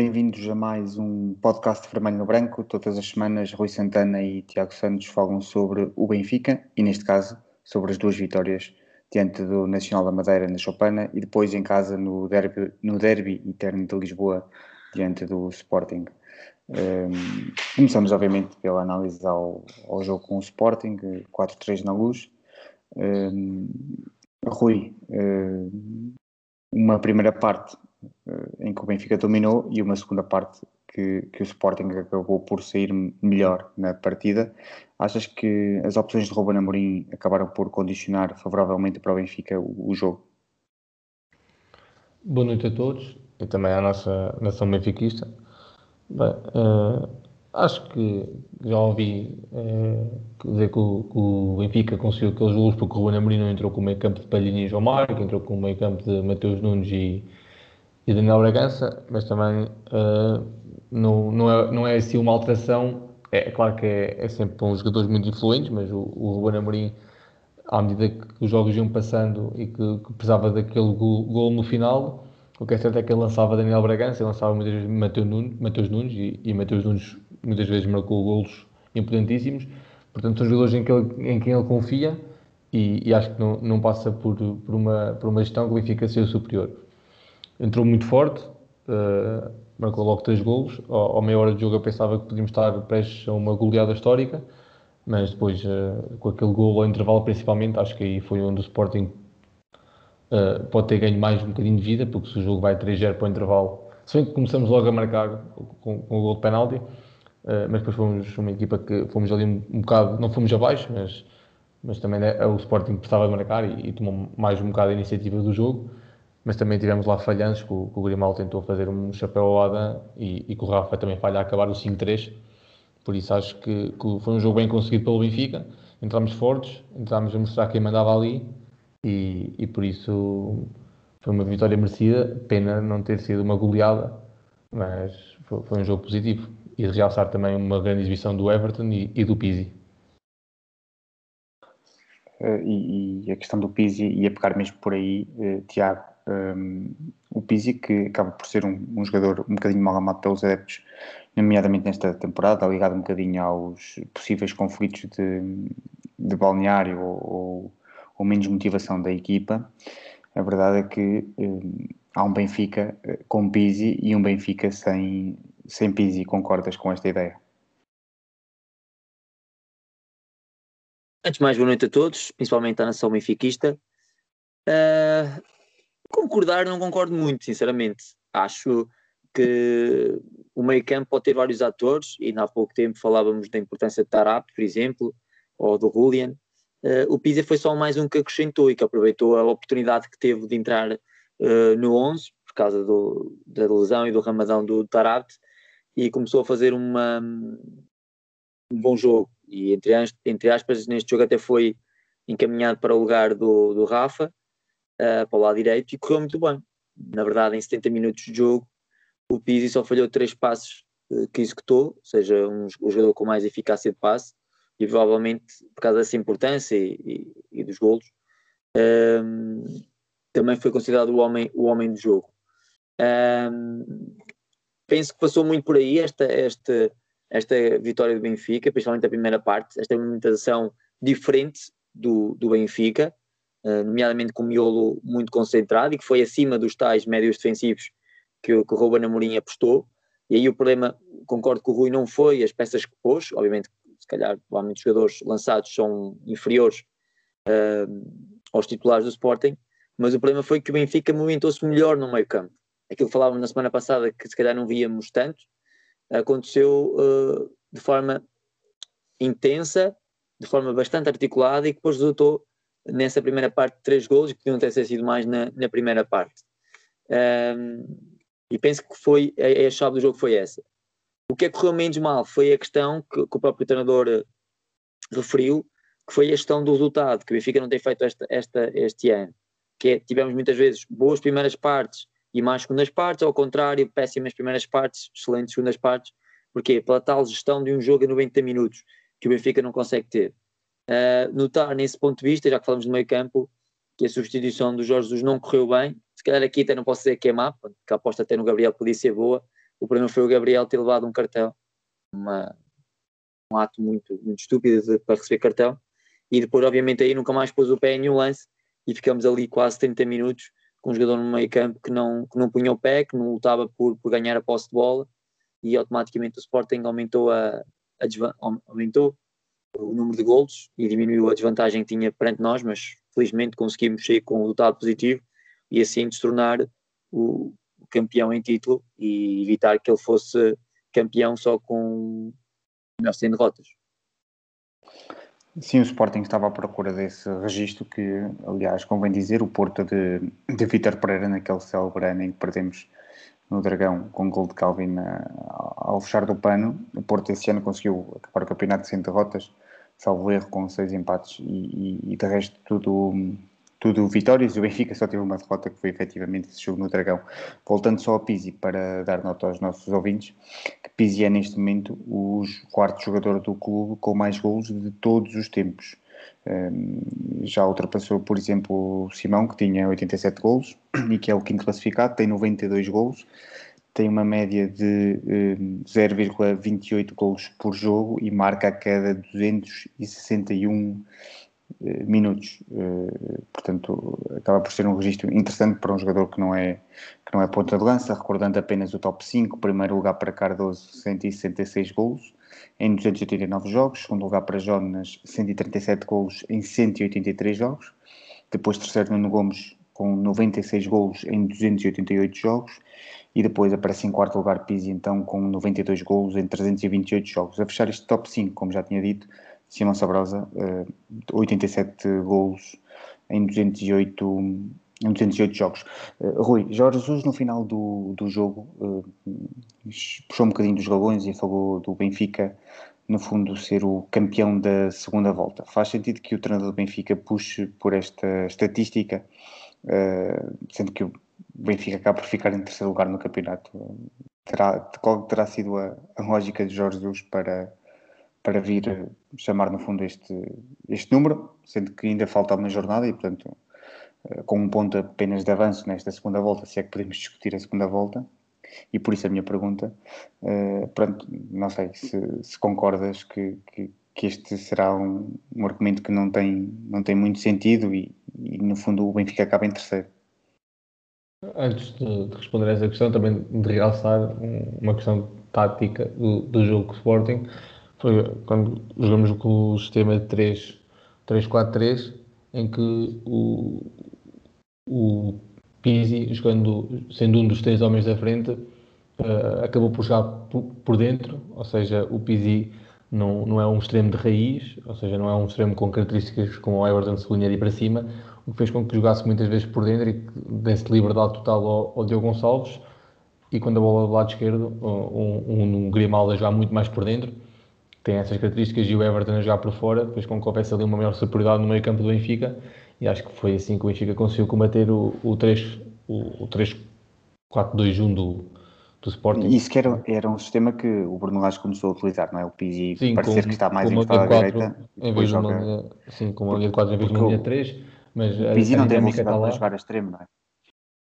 bem-vindos a mais um podcast Vermelho no Branco. Todas as semanas, Rui Santana e Tiago Santos falam sobre o Benfica e, neste caso, sobre as duas vitórias diante do Nacional da Madeira na Chopana e depois em casa no derby, no derby eterno de Lisboa diante do Sporting. Um, começamos, obviamente, pela análise ao, ao jogo com o Sporting, 4-3 na luz. Um, Rui, um, uma primeira parte em que o Benfica dominou e uma segunda parte que, que, o Sporting acabou por sair melhor na partida. Achas que as opções de Ruben Amorim acabaram por condicionar favoravelmente para o Benfica o, o jogo? Boa noite a todos e também à nossa nação benfiquista. Bem, uh, acho que já ouvi uh, dizer que o, que o, Benfica conseguiu aqueles gols porque o Ruben Amorim não entrou com o meio campo de Palhinha e João que entrou com o meio campo de Mateus Nunes e, e Daniel Bragança, mas também uh, não, não, é, não é assim uma alteração. É, é claro que é, é sempre um jogadores muito influentes, mas o, o Ruben Amorim, à medida que os jogos iam passando e que, que precisava daquele gol, gol no final, o que é certo é que ele lançava Daniel Bragança, ele lançava muitas vezes Mateus Nunes, Mateus Nunes e, e Mateus Nunes muitas vezes marcou golos importantíssimos. Portanto, são jogadores em, que ele, em quem ele confia e, e, acho que não, não passa por, por, uma, por uma gestão que o Benfica seja superior. Entrou muito forte, uh, marcou logo três golos. Ao, ao meia hora de jogo eu pensava que podíamos estar prestes a uma goleada histórica, mas depois, uh, com aquele gol ao intervalo principalmente, acho que aí foi onde o Sporting uh, pode ter ganho mais um bocadinho de vida, porque se o jogo vai 3-0 para o intervalo, se bem que começamos logo a marcar com, com o gol de penalti, mas depois fomos uma equipa que fomos ali um, um bocado, não fomos abaixo, mas, mas também o Sporting precisava de marcar e, e, tomou mais um bocado a iniciativa do jogo. Mas também tivemos lá falhanços, que o, que o Grimal tentou fazer um chapéu ao Adam e, e que o Rafa também falha a acabar o 5-3. Por isso acho que, que, foi um jogo bem conseguido pelo Benfica. Entramos fortes, entramos a mostrar quem mandava ali e, e por isso foi uma vitória merecida. Pena não ter sido uma goleada, mas foi, foi um jogo positivo. E de realçar também uma grande exibição do Everton e, e do Pizzi. Uh, e, e, a questão do Pizzi ia pegar mesmo por aí, uh, Tiago. Um, o Pizzi, que acaba por ser um, um, jogador um bocadinho mal amado pelos adeptos, nomeadamente nesta temporada, ligado um bocadinho aos possíveis conflitos de, de balneário ou, ou menos motivação da equipa, a verdade é que eh, há um Benfica eh, com Pizzi e um Benfica sem, sem Pizzi. Concordas com esta ideia? Antes de mais, boa noite a todos, principalmente à nação benfiquista. Uh, concordar, não concordo muito, sinceramente. Acho que o meio campo pode ter vários atores, e há pouco tempo falávamos da importância de Tarap, por exemplo, ou do Julian, uh, o Pisa foi só mais um que acrescentou e que aproveitou a oportunidade que teve de entrar uh, no 11 por causa do, da lesão e do ramadão do Tarabte e começou a fazer uma, um bom jogo. E entre, entre aspas neste jogo até foi encaminhado para o lugar do, do Rafa uh, para o lado direito e correu muito bem. Na verdade em 70 minutos de jogo o Pizzi só falhou três passos que executou, ou seja, um, um jogador com mais eficácia de passe e provavelmente por causa dessa importância e, e, e dos golos, um, também foi considerado o homem, o homem do jogo. Um, penso que passou muito por aí esta, esta, esta vitória do Benfica, principalmente a primeira parte, esta implementação diferente do, do Benfica, uh, nomeadamente com o miolo muito concentrado e que foi acima dos tais médios defensivos que, que o Ruben Amorim apostou. E aí o problema, concordo que o Rui não foi as peças que pôs, obviamente se calhar provavelmente os jogadores lançados são inferiores uh, aos titulares do Sporting, mas o problema foi que o Benfica movimentou-se melhor no meio campo. Aquilo que falávamos na semana passada que se calhar não víamos tanto, aconteceu uh, de forma intensa, de forma bastante articulada e que depois resultou nessa primeira parte três que podiam ter sido mais na, na primeira parte. Um, e penso que foi a, a chave do jogo foi essa. O que é que correu menos mal foi a questão que, que o próprio treinador eh, referiu, que foi a questão do resultado, que o Benfica não tem feito esta, esta, este ano. Que é, tivemos muitas vezes boas primeiras partes e mais segundas partes, ao contrário, péssimas primeiras partes, excelentes segundas partes. Porquê? Pela tal gestão de um jogo a 90 minutos, que o Benfica não consegue ter. Uh, notar nesse ponto de vista, já que falamos do meio campo, que a substituição do Jorge Jesus não correu bem. Se calhar aqui até não posso dizer que é má, porque a aposta até no Gabriel podia ser boa, O problema foi o Gabriel ter levado um cartão, uma, um ato muito, muito estúpido de, para receber cartão, e depois, obviamente, aí nunca mais pôs o pé em nenhum lance. E ficamos ali quase 30 minutos com um jogador no meio campo que não, que não punha o pé, que não lutava por, por ganhar a posse de bola. E automaticamente o Sporting aumentou, a, a aumentou o número de golos e diminuiu a desvantagem que tinha perante nós, mas felizmente conseguimos sair com o resultado positivo e assim se tornar o, campeão em título e evitar que ele fosse campeão só com melhor sem derrotas. Sim, o Sporting estava à procura desse registro que, aliás, convém dizer, o Porto de, de Vítor Pereira naquele célebre ano em que perdemos no Dragão com o gol de Calvin ao fechar do pano. O Porto esse ano conseguiu acabar o campeonato sem derrotas, salvo erro, com seis empates e, e, e de resto tudo, tudo vitórias. O Benfica só teve uma derrota que foi efetivamente esse jogo no Dragão. Voltando só ao Pizzi para dar nota aos nossos ouvintes, que Pizzi é neste momento o quarto jogador do clube com mais golos de todos os tempos. Um, já ultrapassou, por exemplo, o Simão, que tinha 87 golos e que é o quinto classificado, tem 92 golos, tem uma média de um, 0,28 golos por jogo e marca a cada 261 uh, minutos. Uh, portanto, acaba por ser um registro interessante para um jogador que não é, que não é ponta de lança, recordando apenas o top 5, primeiro lugar para Cardoso, 166 golos em 289 jogos, segundo lugar para Jonas, 137 golos em 183 jogos, depois terceiro Nuno Gomes com 96 golos em 288 jogos e depois aparece em quarto lugar Pizzi então com 92 golos em 328 jogos. A fechar este top 5, como já tinha dito, Simão Sabrosa, 87 golos em 208 em 208 jogos. Uh, Rui, Jorge Jesus no final do, do jogo uh, puxou um bocadinho dos galões e falou do Benfica, no fundo, ser o campeão da segunda volta. Faz sentido que o treinador do Benfica puxe por esta estatística, uh, sendo que o Benfica acaba por ficar em terceiro lugar no campeonato. Terá, qual terá sido a, a lógica de Jorge Jesus para, para vir chamar, no fundo, este, este número, sendo que ainda falta uma jornada e, portanto, eh, com um ponto apenas de avanço nesta segunda volta, se é que podemos discutir a segunda volta, e por isso a minha pergunta, uh, pronto, não sei se, se concordas que, que, que, este será um, um, argumento que não tem, não tem muito sentido e, e, no fundo o Benfica acaba em terceiro. Antes de, de responder a essa questão, também de realçar uma questão tática do, do jogo Sporting, foi quando jogamos com o sistema de 3-4-3, em que o, o Pizzi, jogando, sendo um dos três homens da frente, uh, acabou por jogar por, por, dentro, ou seja, o Pizzi não, não é um extremo de raiz, ou seja, não é um extremo com características como o Everton sublinha para cima, o que fez com que jogasse muitas vezes por dentro e desse liberdade total ao, ao Diogo Gonçalves, e quando a bola do lado esquerdo, um, um, um Grimaldo a jogar muito mais por dentro, tem essas características, e o Everton a jogar por fora, depois com que houvesse ali uma maior superioridade no meio campo do Benfica, e acho que foi assim que o Benfica conseguiu combater o, o 3 o, o 3-4-2-1 do, do Sporting. Isso que era, era um sistema que o Bruno Lage começou a utilizar, não é? O Pizzi sim, parecer com, que está mais encostado à direita. Em vez de uma sim, com uma linha de 4 em vez de uma linha 3. Mas o Pizzi não tem velocidade para jogar a extremo, não é?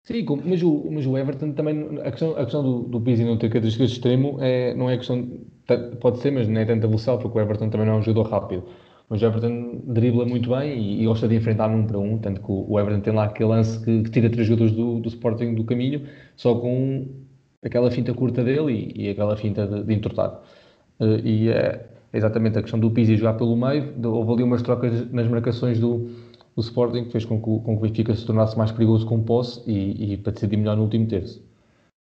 Sim, mas o, mas o Everton também, a questão, a questão do, do Pizzi não ter características de extremo é, não é questão, pode ser, mas não é tanta velocidade, porque o Everton também não é um jogador rápido. Mas o Everton dribla muito bem e, e, gosta de enfrentar um para um, tanto que o, Everton tem lá aquele lance que, que tira três jogadores do, do Sporting do caminho, só com aquela finta curta dele e, e aquela finta de, de entortar. Uh, e é exatamente a questão do Pizzi jogar pelo meio, houve ali umas trocas nas marcações do, do Sporting que fez com que, com que o Benfica se tornasse mais perigoso com posse e, e para decidir melhor no último terço.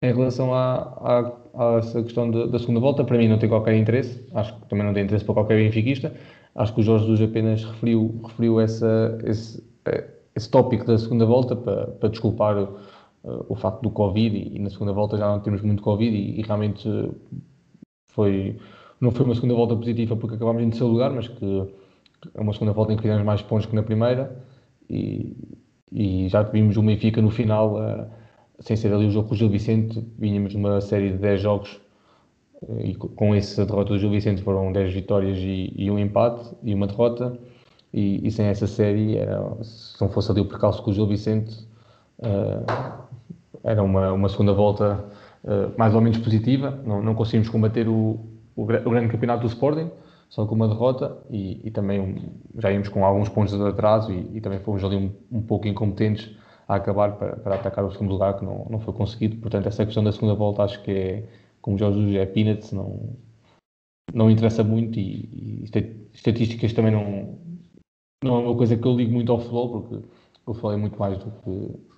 Em relação à, à, à essa questão de, da segunda volta, para mim não tem qualquer interesse, acho que também não tem interesse para qualquer benfiquista, Acho que o Jorge Jesus apenas referiu, referiu essa, esse, esse tópico da segunda volta para, para desculpar uh, o facto do Covid e, e, na segunda volta já não temos muito Covid e, e, realmente foi, não foi uma segunda volta positiva porque acabámos em terceiro lugar, mas que é uma segunda volta em que fizemos mais pontos que na primeira e, e já vimos o Benfica no final, uh, sem ser ali o jogo com o Gil Vicente, vínhamos numa série de 10 jogos e com essa derrota do Gil Vicente foram 10 vitórias e, e, um empate e uma derrota. E, e sem essa série era, se não fosse ali o percalço com o Gil Vicente uh, era uma, uma segunda volta uh, mais ou menos positiva. Não, não conseguimos combater o, o, o, grande campeonato do Sporting, só com uma derrota, e, e também um, já íamos com alguns pontos de atraso e, e também fomos ali um, um, pouco incompetentes a acabar para, para, atacar o segundo lugar, que não, não foi conseguido. Portanto, essa questão da segunda volta acho que é, como Jorge Jesus é peanuts, não, não interessa muito e, e estatísticas também não, não é uma coisa que eu ligo muito ao futebol, porque o futebol é muito mais do que,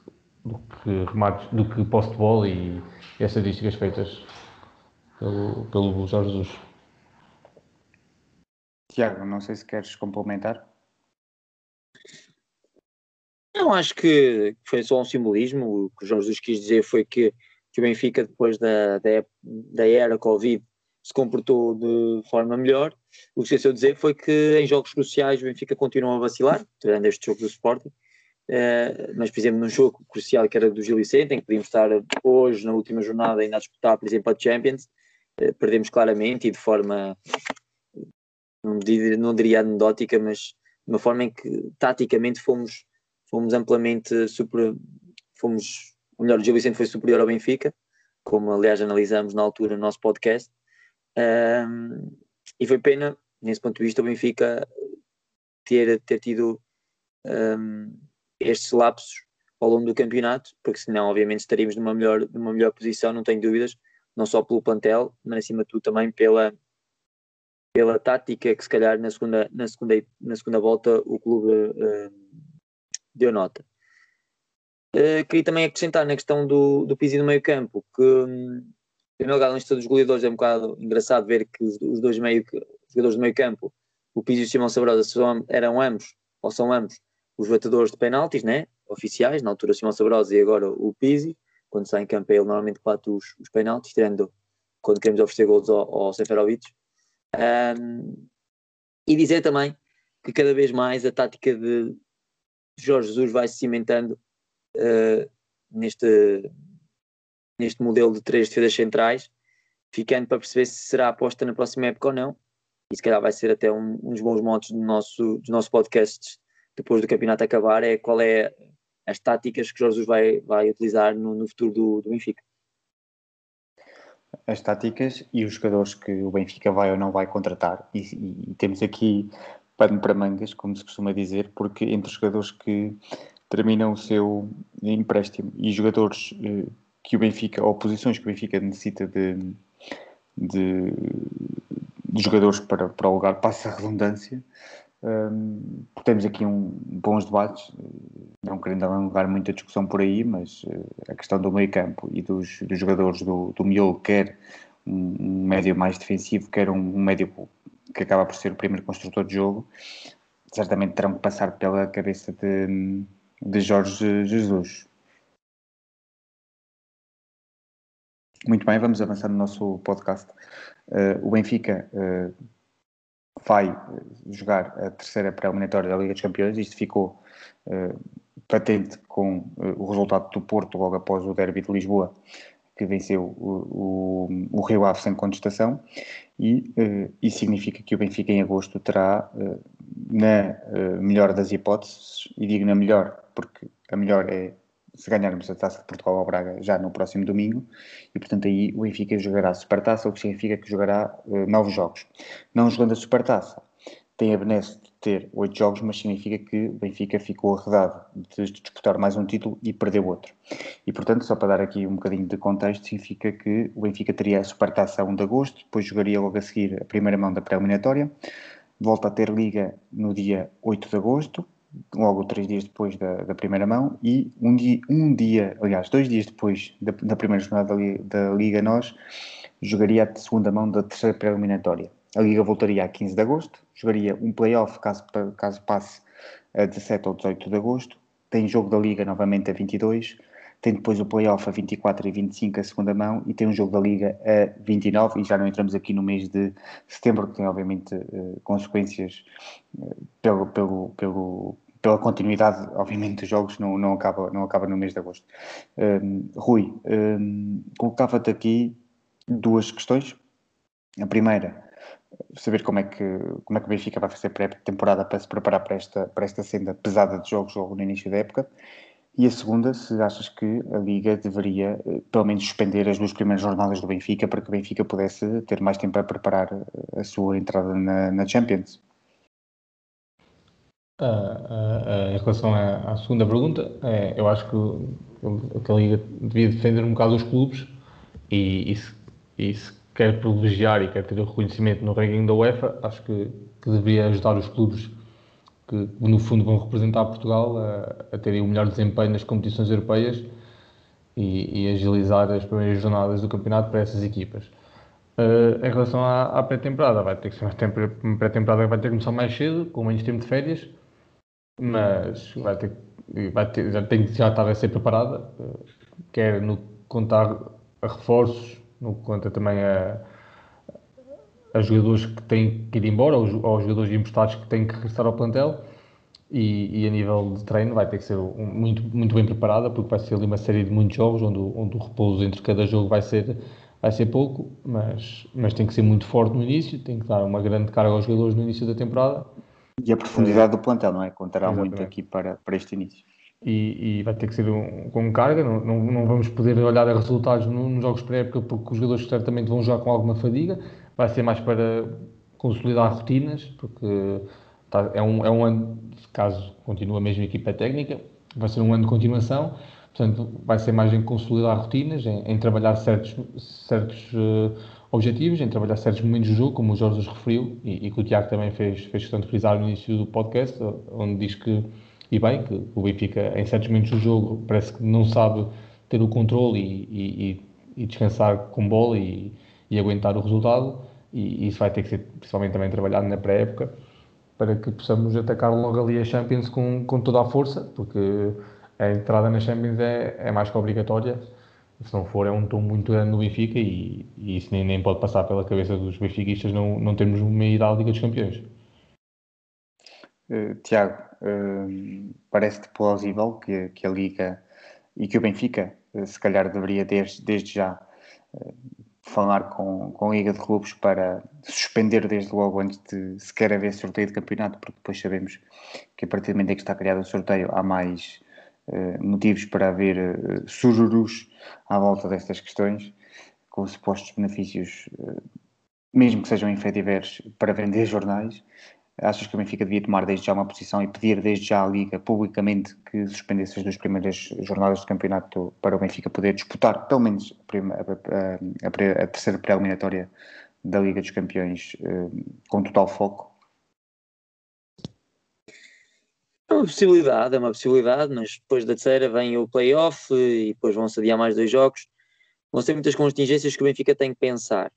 do que remates, do que posse de bola e, e as estatísticas feitas pelo, pelo Jorge Jesus. Tiago, não sei se queres complementar. Não, acho que foi só um simbolismo. O que o Jorge Jesus quis dizer foi que, que o Benfica, depois da, da, da era Covid, se comportou de forma melhor. O que esqueceu de dizer foi que em jogos cruciais o Benfica continua a vacilar, tirando este jogo do Sporting. Uh, mas, por exemplo, num jogo crucial que era do Gil Vicente, em que podíamos estar hoje, na última jornada, ainda a disputar, por exemplo, a Champions, uh, perdemos claramente e de forma, não diria, não diria anedótica, mas de uma forma em que taticamente fomos, fomos amplamente super, fomos, melhor, Gil Vicente foi superior ao Benfica, como aliás analisamos na altura no nosso podcast, e foi pena, nesse ponto de vista, o Benfica ter, ter tido um, estes lapsos ao longo do campeonato, porque senão, obviamente, estaríamos numa melhor, numa melhor posição, não tenho dúvidas, não só pelo plantel, mas acima de tudo também pela, pela tática que, se calhar, na segunda, na segunda, na segunda volta o clube uh, deu nota. Uh, queria também acrescentar na questão do, do Pizzi no meio campo, que um, primeiro lugar, na lista dos goleadores é um bocado engraçado ver que os, os dois meio, os jogadores do meio campo, o Pizzi e o Simão Sabrosa, eram ambos, ou são ambos, os batedores de penaltis, né? oficiais, na altura Simão Sabrosa e agora o Pizzi, quando sai em campo ele normalmente bate os, os penaltis, tirando quando queremos oferecer gols ao, ao Seferovic. Um, e dizer também que cada vez mais a tática de Jorge Jesus vai se cimentando uh, neste, neste modelo de três defesas centrais, ficando para perceber se será aposta na próxima época ou não. E se calhar vai ser até um, um dos bons motos do nosso, dos nossos podcasts depois do campeonato acabar, é qual é as táticas que Jorge Jesus vai, vai utilizar no, no futuro do, do Benfica. As táticas e os jogadores que o Benfica vai ou não vai contratar. E, e, e temos aqui pano para mangas, como se costuma dizer, porque entre os jogadores que terminam o seu empréstimo e jogadores eh, que o Benfica, ou posições que o Benfica necessita de, de, de jogadores para, para o lugar, passa a redundância. Um, temos aqui um, bons debates, não querendo alongar muita discussão por aí, mas uh, a questão do meio campo e dos, dos jogadores do, do miolo, quer um, um, médio mais defensivo, quer um, um médio que acaba por ser o primeiro construtor de jogo, certamente terão que passar pela cabeça de, de Jorge Jesus. Muito bem, vamos avançar no nosso podcast. Uh, o Benfica uh, vai eh, jogar a terceira pré-eliminatória da Liga dos Campeões. Isto ficou uh, patente com o resultado do Porto logo após o derby de Lisboa, que venceu o, o, o Rio Ave sem contestação. E isso significa que o Benfica em agosto terá, na melhor das hipóteses, e digo na melhor porque a melhor é se ganharmos a Taça de Portugal ao Braga já no próximo domingo, e portanto aí o Benfica jogará a Supertaça, o que significa que jogará uh, nove jogos. Não jogando a Supertaça, tem a benesse de ter oito jogos, mas significa que o Benfica ficou arredado de disputar mais um título e perdeu outro. E portanto, só para dar aqui um bocadinho de contexto, significa que o Benfica teria a Supertaça a 1 de agosto, depois jogaria logo a seguir a primeira mão da pré-eliminatória, volta a ter Liga no dia 8 de agosto, logo três dias depois da, da, primeira mão e um dia, um dia, aliás, dois dias depois da, da primeira jornada da, da, Liga Nós, jogaria a segunda mão da terceira pré-eliminatória. A Liga voltaria a 15 de agosto, jogaria um play-off caso, caso passe a 17 ou 18 de agosto, tem jogo da Liga novamente a 22, tem depois o play-off a 24 e 25 a segunda mão e tem um jogo da Liga a 29 e já não entramos aqui no mês de setembro que tem obviamente uh, consequências uh, pelo, pelo, pelo, pela continuidade, obviamente, dos jogos, não, não, acaba, não acaba no mês de agosto. Um, Rui, um, colocava-te aqui duas questões. A primeira, saber como é que, como é que o Benfica vai fazer pré-temporada para se preparar para esta, para esta senda pesada de jogos logo no início da época. E a segunda, se achas que a Liga deveria, eh, pelo menos, suspender as duas primeiras jornadas do Benfica para que o Benfica pudesse ter mais tempo a preparar a sua entrada na, na Champions? Uh, uh, uh, em relação à, à segunda pergunta, é, eu acho que, que, a Liga devia defender um bocado os clubes e, e, se, e se quer privilegiar e quer ter o reconhecimento no ranking da UEFA, acho que, que deveria ajudar os clubes que no fundo vão representar Portugal a, a terem o melhor desempenho nas competições europeias e, e, agilizar as primeiras jornadas do campeonato para essas equipas. Uh, em relação à, à pré-temporada, vai ter que ser uma pré-temporada que vai ter que começar mais cedo, com menos tempo de férias, mas vai ter, vai ter, já tem que já estar a ser preparada, quer no contar a reforços, no que conta também a, a jogadores que têm que ir embora, ou, aos jogadores emprestados que têm que regressar ao plantel. E, e, a nível de treino vai ter que ser um, muito, muito bem preparada, porque vai ser ali uma série de muitos jogos, onde, onde o repouso entre cada jogo vai ser, vai ser pouco, mas, mas tem que ser muito forte no início, tem que dar uma grande carga aos jogadores no início da temporada. E a profundidade do plantel, não é? Contará Exatamente. muito aqui para, para este início. E, e, vai ter que ser um, com carga, não, não, não, vamos poder olhar a resultados nos jogos pré-época, porque os jogadores certamente vão jogar com alguma fadiga, vai ser mais para consolidar rotinas, porque tá, é, um, é um ano, caso continue a mesma equipa técnica, vai ser um ano de continuação, portanto, vai ser mais em consolidar rotinas, em, em trabalhar certos, certos uh, objetivos, em trabalhar certos momentos do jogo, como o Jorge os referiu, e, e que o Tiago também fez, fez questão de frisar no início do podcast, onde diz que, e bem, que o Benfica, em certos momentos do jogo, parece que não sabe ter o controle e, e, e descansar com bola e aguentar o resultado, e, isso vai ter que ser principalmente também trabalhado na pré-época, para que possamos atacar logo ali a Champions com, com toda a força, porque a entrada na Champions é, é mais que obrigatória, se não for é um tom muito grande no Benfica e, e isso nem, nem pode passar pela cabeça dos benfiquistas não, não termos uma ida à Liga dos Campeões. Uh, Tiago, uh, parece-te plausível que, que a Liga e que o Benfica, uh, se calhar, deveria desde, desde já falar com, com a Liga de Clubes para suspender desde logo antes de sequer haver sorteio de campeonato, porque depois sabemos que a partir do momento em que está criado o sorteio há mais motivos para haver uh, sururus à volta destas questões, com supostos benefícios, uh, mesmo que sejam infediveres, para vender jornais. Achas que o Benfica devia tomar desde já uma posição e pedir desde já à Liga publicamente que suspendesse as duas primeiras jornadas de campeonato para o Benfica poder disputar pelo menos a, terceira pré-eliminatória da Liga dos Campeões eh, com total foco? É uma possibilidade, é uma possibilidade, mas depois da terceira vem o play-off e depois vão-se adiar mais dois jogos. Vão ser muitas contingências que o Benfica tem que pensar.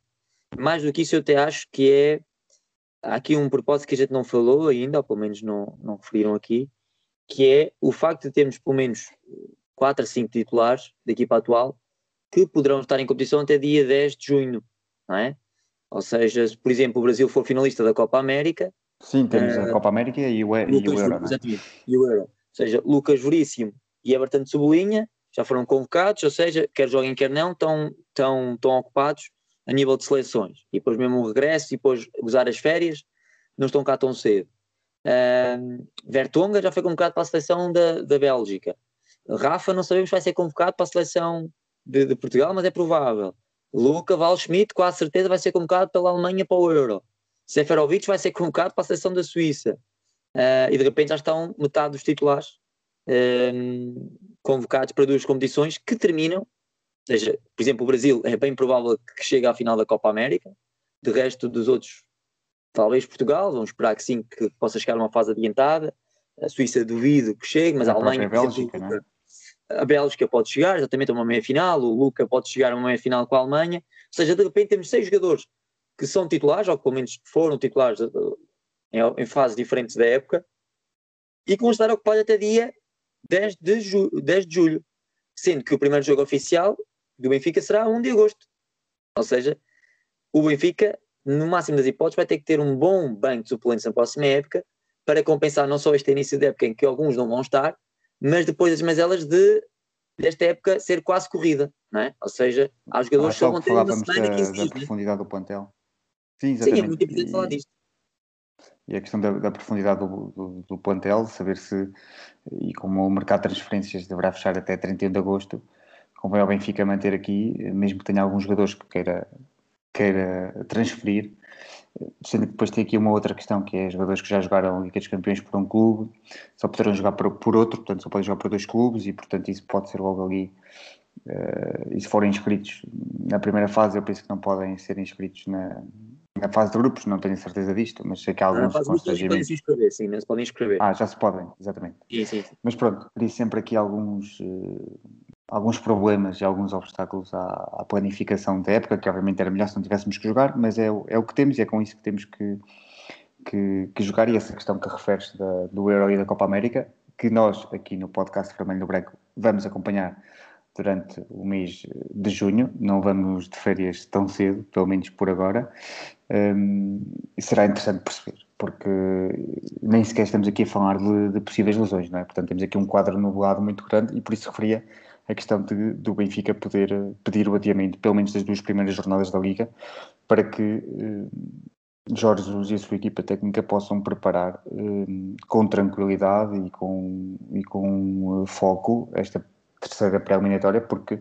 Mais do que isso, eu até acho que é há aqui um propósito que a gente não falou ainda, ou pelo menos não, não referiram aqui, que é o facto de termos pelo menos 4 a 5 titulares da equipa atual que poderão estar em competição até dia 10 de junho, não é? Ou seja, se por exemplo o Brasil for finalista da Copa América. Sim, temos uh, a Copa América e o, Lucas, e o Euro. Exatamente, e o Euro. Ou seja, Lucas Veríssimo e Everton de Cebolinha já foram convocados, ou seja, quer joguem, quer não, estão, estão, estão ocupados a nível de seleções. E depois mesmo o regresso e depois usar as férias, não estão cá tão cedo. Uh, Vertonga já foi convocado para a seleção da, da Bélgica. Rafa não sabemos se vai ser convocado para a seleção de, de Portugal, mas é provável. Luca Waldschmidt, com a certeza, vai ser convocado pela Alemanha para o Euro. Seferovic vai ser convocado para a seleção da Suíça. Uh, e de repente já estão metade dos titulares uh, convocados para duas competições que terminam seja, por exemplo, o Brasil é bem provável que chegue à final da Copa América, de resto dos outros, talvez Portugal, vamos esperar que sim, que possa chegar a uma fase adiantada, a Suíça duvido que chegue, mas a, a Alemanha, a Bélgica, exemplo, é? a Bélgica pode chegar exatamente a uma meia-final, o Luca pode chegar a uma meia-final com a Alemanha, ou seja, de repente temos seis jogadores que são titulares, ou pelo menos foram titulares eh, em, em fases diferentes da época, e que vão estar ocupados até dia 10 de, ju 10 de julho, sendo que o primeiro jogo oficial do Benfica será 1 de agosto. Ou seja, o Benfica, no máximo das hipóteses, vai ter que ter um bom banco de suplentes na próxima época para compensar não só este início de época em que alguns não vão estar, mas depois as mazelas de desta época ser quase corrida, não é? Ou seja, há jogadores ah, que só vão ter uma semana da, 15 dias. Da profundidade do plantel. Sim, exatamente. Sim, é muito importante e... falar disto. e a questão da, da profundidade do, do, do, plantel, saber se, e como o mercado de transferências deverá fechar até 31 de agosto, convém ao Benfica manter aqui, mesmo que tenha alguns jogadores que queira, queira transferir, sendo que depois tem aqui uma outra questão que é jogadores que já jogaram Liga dos Campeões por um clube, só poderão jogar por, por outro, portanto só podem jogar por dois clubes e portanto isso pode ser logo ali Uh, e se forem inscritos na primeira fase, eu penso que não podem ser inscritos na, na fase de grupos, não tenho certeza disto, mas sei que há alguns na fase de podem se inscrever, sim, não se podem inscrever. Ah, já se podem, exatamente. Sim, sim, sim. Mas pronto, teria sempre aqui alguns, uh, alguns problemas e alguns obstáculos à, à, planificação da época, que obviamente era melhor se não tivéssemos que jogar, mas é, é o que temos e é com isso que temos que, que, que jogar. E essa questão que referes da, do Euro e da Copa América, que nós aqui no podcast Vermelho no Branco vamos acompanhar durante o mês de junho, não vamos de férias tão cedo, pelo menos por agora, um, será interessante perceber, porque nem sequer estamos aqui a falar de, de, possíveis lesões, não é? Portanto, temos aqui um quadro nublado muito grande e por isso referia a questão de, do Benfica poder pedir o adiamento, pelo menos das duas primeiras jornadas da Liga, para que uh, Jorge Jesus e a sua equipa técnica possam preparar uh, com tranquilidade e com, e com foco esta terceira pré-eliminatória, porque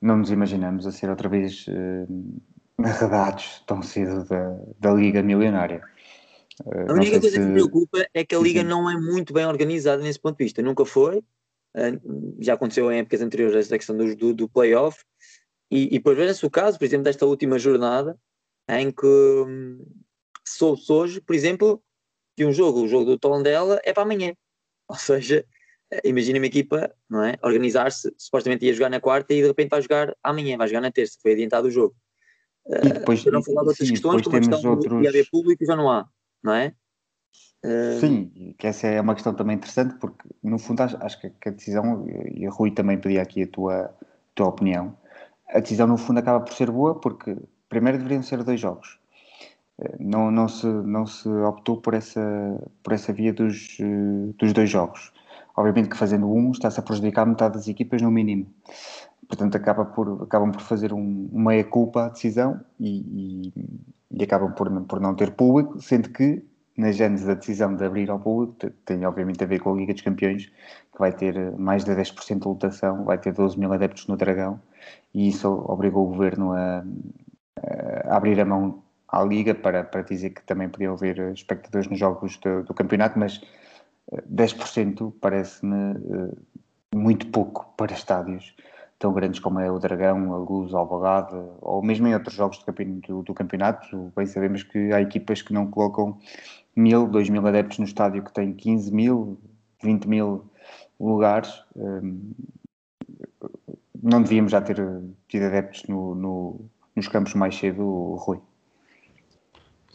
não nos imaginamos a ser outra vez uh, arredados tão cedo da, da Liga Milionária. Uh, a única coisa se... que me preocupa é que a Liga sim, não é muito bem organizada nesse ponto de vista. Nunca foi. Uh, já aconteceu em épocas anteriores esta questão do, do, do playoff. E, e por vezes o caso, por exemplo, desta última jornada, em que hum, soube-se hoje, por exemplo, que um jogo, o jogo do Tondela, é para amanhã. Ou seja, imagina uma equipa, não é? Organizar-se, supostamente ia jogar na quarta e de repente vai jogar amanhã, vai jogar na terça, foi adiantado o jogo. E depois, uh, não falar de outras sim, questões, como a questão outros... de haver público já não há, não é? Uh... Sim, que essa é uma questão também interessante, porque no fundo acho, acho que a decisão, e a Rui também pedia aqui a tua, a tua opinião, a decisão no fundo acaba por ser boa, porque primeiro deveriam ser dois jogos. Eh, não, não, se, não se optou por essa, por essa via dos, dos dois jogos. Obviamente que fazendo um está-se a prejudicar metade das equipas no mínimo. Portanto, acaba por, acabam por fazer um, uma meia-culpa à decisão e, e, e, acabam por, por não ter público, sendo que na gênese da decisão de abrir ao público tem obviamente a ver com a Liga dos Campeões, que vai ter mais de 10% de lotação, vai ter 12 mil adeptos no Dragão, e isso obrigou o Governo a, a abrir a mão à Liga para, para dizer que também podiam haver espectadores nos jogos do, do campeonato, mas 10% parece-me eh, muito pouco para estádios tão grandes como é o Dragão, a Luz, o Alvalade, ou mesmo em outros jogos do, campeonato. Bem sabemos que há equipas que não colocam mil, dois mil adeptos no estádio que tem 15 mil, 20 mil lugares. Ehm, não devíamos já ter tido adeptos no, no, nos campos mais cedo, Rui.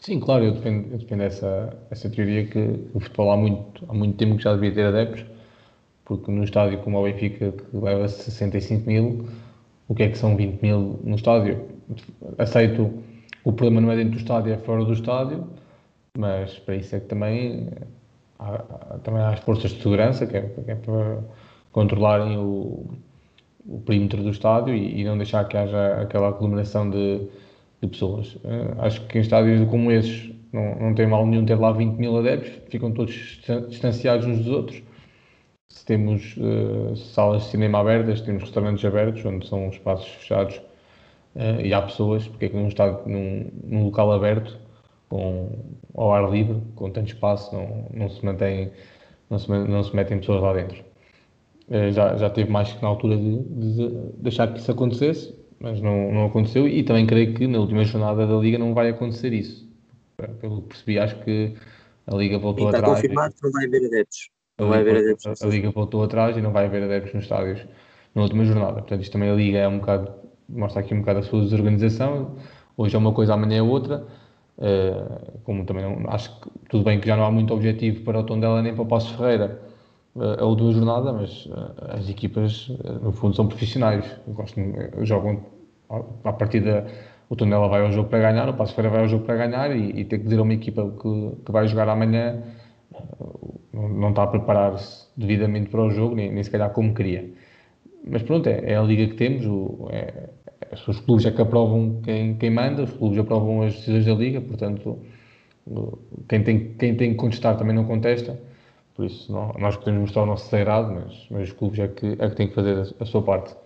Sim, claro, eu defendo, eu defendo essa, essa teoria que o futebol há muito, há muito tempo que já devia ter adeptos, porque num estádio como o Benfica, que leva 65 mil, o que é que são 20 mil no estádio? Aceito, o problema não é dentro do estádio, é fora do estádio, mas para isso é que também há, também há as forças de segurança, que é, que é para controlarem o, o perímetro do estádio e, e não deixar que haja aquela aglomeração de de pessoas. Uh, acho que em estádios como esses não, não tem mal nenhum ter lá 20 mil adeptos, ficam todos distanciados uns dos outros. Se temos uh, salas de cinema abertas, temos restaurantes abertos, onde são espaços fechados uh, e há pessoas, porque é que num, num, num local aberto, com, ao ar livre, com tanto espaço, não, não, se, mantém, não, se, não se metem pessoas lá dentro. já, já teve mais que na altura de, de deixar que isso acontecesse, mas não, não aconteceu e também creio que na última jornada da Liga não vai acontecer isso. Pelo que percebi, acho que a Liga voltou está atrás. Está confirmado que não vai haver adeptos. Não vai haver adeptos. A, Liga voltou atrás e não vai haver adeptos nos estádios na última jornada. Portanto, isto também a Liga é um bocado, mostra aqui um bocado a sua desorganização. Hoje é uma coisa, amanhã é outra. Uh, como também não, acho que tudo bem que já não há muito objetivo para o Tondela nem para o Passo Ferreira uh, a última jornada, mas uh, as equipas no fundo são profissionais, gostam, jogam a partir da o Tondela vai ao jogo para ganhar, o Passo Feira vai ao jogo para ganhar e, e ter que dizer a uma equipa que, que vai jogar amanhã não, está a preparar-se devidamente para o jogo, nem, nem se calhar como queria. Mas pronto, é, é a liga que temos, o, é, os clubes é que aprovam quem, quem manda, os clubes aprovam as decisões da liga, portanto quem tem, quem tem que contestar também não contesta, por isso não, nós podemos mostrar o nosso sagrado, mas, mas os clubes é que, é que têm que fazer a, a sua parte.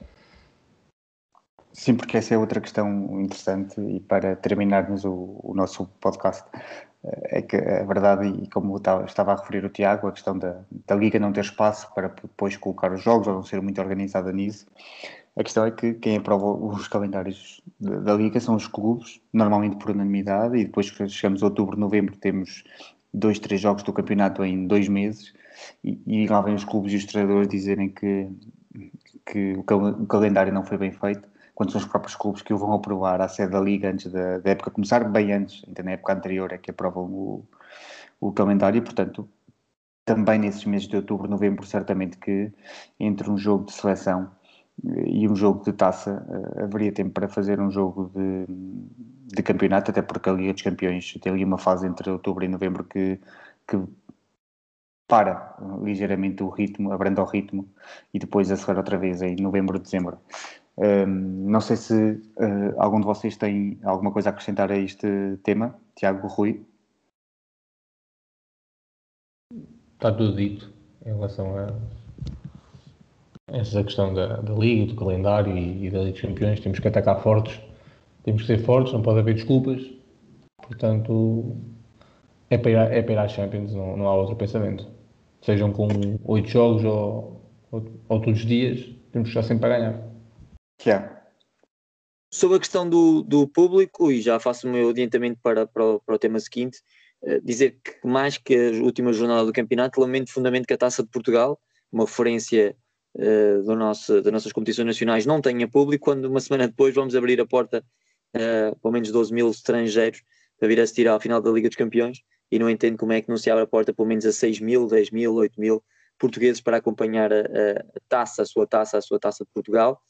Sim, porque essa é outra questão interessante e para terminarmos o, o nosso podcast é que a verdade, e como estava a referir o Tiago, a questão da, da Liga não ter espaço para depois colocar os jogos ou não ser muito organizada nisso, a questão é que quem aprova os calendários da Liga são os clubes, normalmente por unanimidade, e depois chegamos a outubro, novembro, temos dois, três jogos do campeonato em dois meses, e, e lá vêm os clubes e os treinadores dizerem que, que o, cal o calendário não foi bem feito quando são os próprios clubes que o vão aprovar à sede da Liga antes da, da época começar, bem antes, ainda na época anterior é que aprovam o, o calendário, portanto, também nesses meses de outubro, novembro, certamente que entre um jogo de seleção e um jogo de taça uh, haveria tempo para fazer um jogo de, de campeonato, até porque a Liga dos Campeões tem ali uma fase entre outubro e novembro que, que para ligeiramente o ritmo, abranda o ritmo e depois acelera outra vez em novembro, dezembro. Não sei se uh, algum de vocês tem alguma coisa a acrescentar a este tema, Tiago Rui. Está tudo dito em relação a essa questão da, da Liga, do calendário e, e da Liga dos Campeões. Temos que atacar fortes, temos que ser fortes, não pode haver desculpas. Portanto, é para ir, a, é para ir Champions, não, não há outro pensamento. Sejam com oito jogos ou, ou, ou todos os dias, temos que estar sempre a ganhar. Que é? Sobre a questão do, do público, e já faço o meu adiantamento para, para, o, para o tema seguinte, uh, dizer que mais que a última jornada do campeonato, lamento fundamento que a Taça de Portugal, uma referência uh, do nosso, das nossas competições nacionais, não tenha público, quando uma semana depois vamos abrir a porta uh, pelo menos 12 mil estrangeiros para vir assistir à final da Liga dos Campeões, e não entendo como é que não se abre a porta pelo menos a 6 mil, 10 mil, 8 mil portugueses para acompanhar a, a taça, a sua taça, a sua taça de Portugal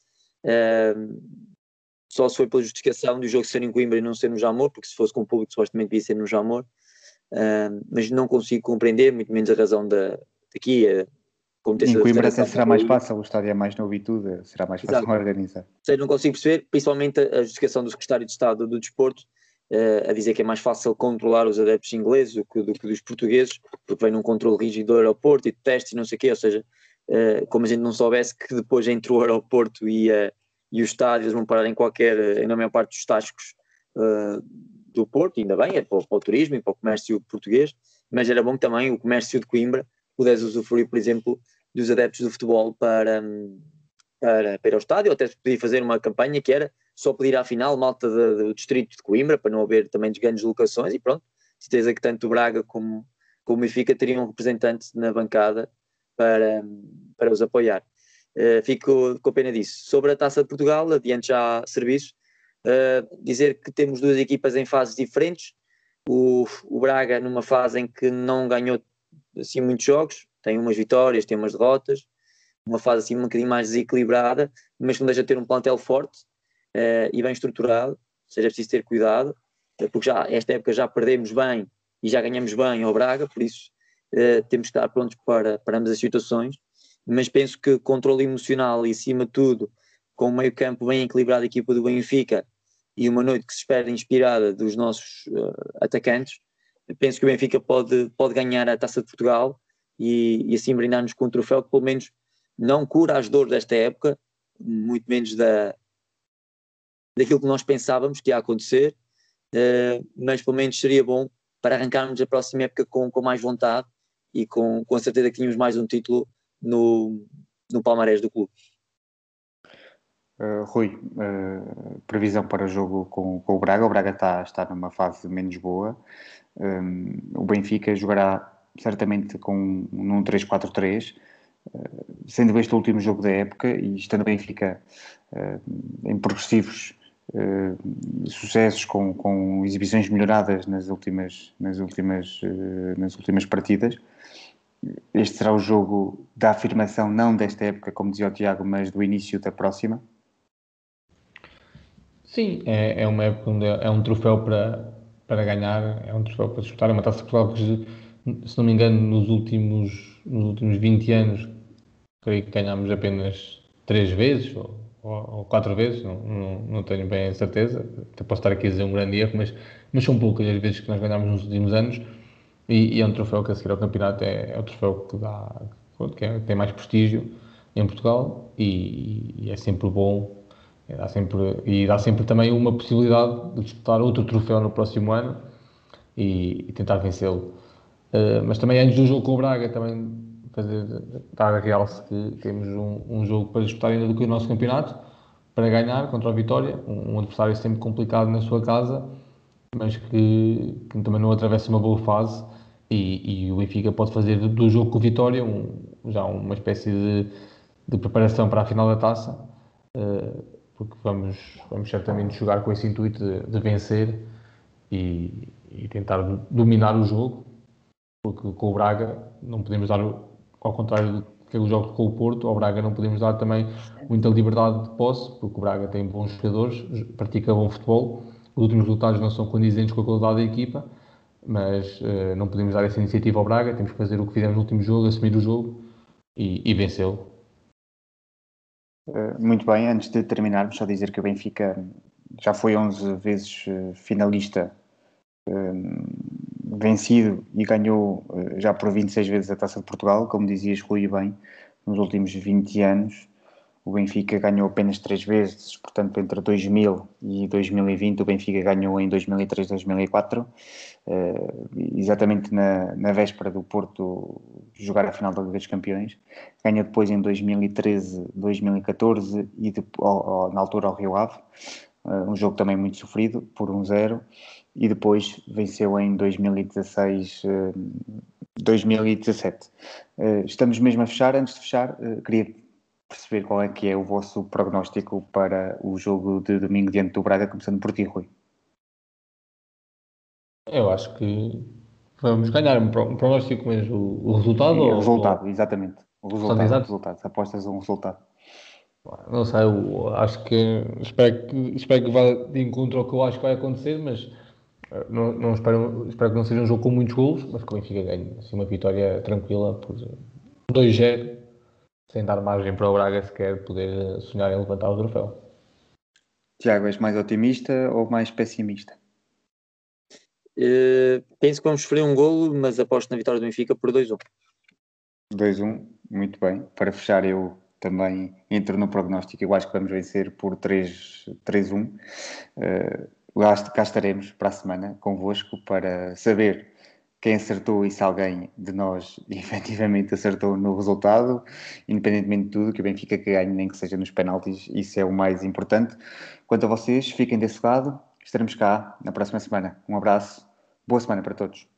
só se foi pela justificação do jogo ser em Coimbra e não ser no Jamor, porque se fosse com o público supostamente devia ser no Jamor, uh, mas não consigo compreender, muito menos a razão da, daqui. A, em Coimbra até será mais fácil, o estádio é mais novo e tudo, será mais fácil Exato. organizar. Sei, não consigo perceber, principalmente a justificação do secretário de Estado do Desporto, uh, a dizer que é mais fácil controlar os adeptos ingleses do que, do que dos portugueses, porque vem num controle rígido do aeroporto e de testes e não sei o quê, ou seja, uh, como a gente não soubesse que depois entre o aeroporto e, uh, e os estádios vão parar em qualquer, eh, na maior parte dos tascos uh, do Porto, ainda bem, é para, para, o turismo e para o comércio português, mas era bom que também o comércio de Coimbra pudesse usufruir, por exemplo, dos adeptos do futebol para, para, para ir ao estádio, ou até podia fazer uma campanha que era só pedir à final malta do distrito de Coimbra, para não haver também de locações, e pronto, certeza que tanto o Braga como, como o Benfica teriam um representante na bancada para, para os apoiar. Uh, fico com pena disso. Sobre a Taça de Portugal, adiante já serviços, uh, dizer que temos duas equipas em fases diferentes. O, o, Braga numa fase em que não ganhou assim muitos jogos, tem umas vitórias, tem umas derrotas, uma fase assim um bocadinho mais desequilibrada, mas não deixa de ter um plantel forte uh, e bem estruturado, ou seja, é preciso ter cuidado, porque já esta época já perdemos bem e já ganhamos bem ao Braga, por isso uh, temos que estar prontos para, para ambas as situações, mas penso que controle emocional e acima de tudo, com um meio campo bem equilibrado a equipa do Benfica e uma noite que se espera inspirada dos nossos uh, atacantes, penso que o Benfica pode, pode ganhar a Taça de Portugal e, e assim brindar-nos com um troféu que pelo menos não cura as dores desta época, muito menos da, daquilo que nós pensávamos que ia acontecer, uh, mas pelo menos seria bom para arrancarmos a próxima época com, com mais vontade e com, com certeza que tínhamos mais um título no, no palmarés do clube. Uh, Rui, uh, previsão para o jogo com, com, o Braga. O Braga está, está numa fase menos boa. Um, o Benfica jogará certamente com num 3-4-3, uh, sendo este o último jogo da época e estando o Benfica em progressivos Uh, sucessos com, com, exibições melhoradas nas últimas, nas últimas, uh, nas últimas partidas. Este será o jogo da afirmação, não desta época, como dizia o Tiago, mas do início da próxima? Sim, é, é uma época onde é um troféu para, para ganhar, é um troféu para disputar, é uma taça de Portugal que, se não me engano, nos últimos, nos últimos 20 anos, creio que ganhámos apenas três vezes, ou ou, quatro vezes, não, não, não, tenho bem a certeza, até posso estar aqui a dizer um grande erro, mas mas são poucas as vezes que nós ganhamos nos últimos anos e, e é um troféu que a seguir ao campeonato é, é o troféu que, dá, que, é, tem mais prestígio em Portugal e, e é sempre bom e dá sempre, e dá sempre também uma possibilidade de disputar outro troféu no próximo ano e, e tentar vencê-lo. Uh, mas também antes do jogo com o Braga, também fazer, dar realce que temos um, um, jogo para disputar ainda do que o nosso campeonato, para ganhar contra a Vitória, um, um adversário sempre complicado na sua casa, mas que, que, também não atravessa uma boa fase e, e, o Benfica pode fazer do jogo com o Vitória um, já uma espécie de, de, preparação para a final da taça. Uh, porque vamos, vamos certamente jogar com esse intuito de, de vencer e, e, tentar dominar o jogo, porque com o Braga não podemos dar, ao contrário do jogos com o Porto, ao Braga não podemos dar também muita liberdade de posse, porque o Braga tem bons jogadores, pratica bom futebol, os últimos resultados não são condizentes com a qualidade da equipa, mas uh, não podemos dar essa iniciativa ao Braga, temos que fazer o que fizemos no último jogo, assumir o jogo e, e vencê-lo. Eh, muito bem, antes de terminarmos, só dizer que o Benfica já foi 11 vezes eh, finalista, eh, vencido e ganhou já por 26 vezes a Taça de Portugal, como dizias, Rui, bem, nos últimos 20 anos. O Benfica ganhou apenas três vezes, portanto, entre 2000 e 2020, o Benfica ganhou em 2003 e 2004, uh, exatamente na, na véspera do Porto jogar a final da Liga dos Campeões. Ganha depois em 2013, 2014 e de, ao, ao, na altura ao Rio Ave, uh, um jogo também muito sofrido, por 1-0, e depois venceu em 2016. Uh, 2017. estamos mesmo a fechar. Antes de fechar, queria perceber qual é que é o vosso prognóstico para o jogo de domingo diante do Braga, começando por ti, Rui. Eu acho que vamos ganhar um prognóstico, mas o, o resultado? Sim, o resultado, ou... exatamente. O resultado, o resultado. Apostas a um resultado. Não sei, eu acho que espero que, espero que vá de encontro ao que eu acho que vai acontecer, mas eh, não, não espero, espero que não seja um jogo com muitos gols, mas que o Benfica ganhe assim, uma vitória tranquila por 2-0 sem dar margem para o Braga sequer poder sonhar em levantar o troféu. Tiago, és mais otimista ou mais pessimista? Uh, penso que vamos sofrer um golo, mas aposto na vitória do Benfica por 2-1. 2-1, muito bem. Para fechar, eu também entro no prognóstico. Eu acho que vamos vencer por 3-1. Uh, eh, cá estaremos para a semana convosco para saber quem acertou e se alguém de nós efetivamente acertou no resultado, independentemente de tudo, que o Benfica ganhe, nem que seja nos penaltis, isso é o mais importante. Quanto a vocês, fiquem desse lado, estaremos cá na próxima semana. Um abraço, boa semana para todos.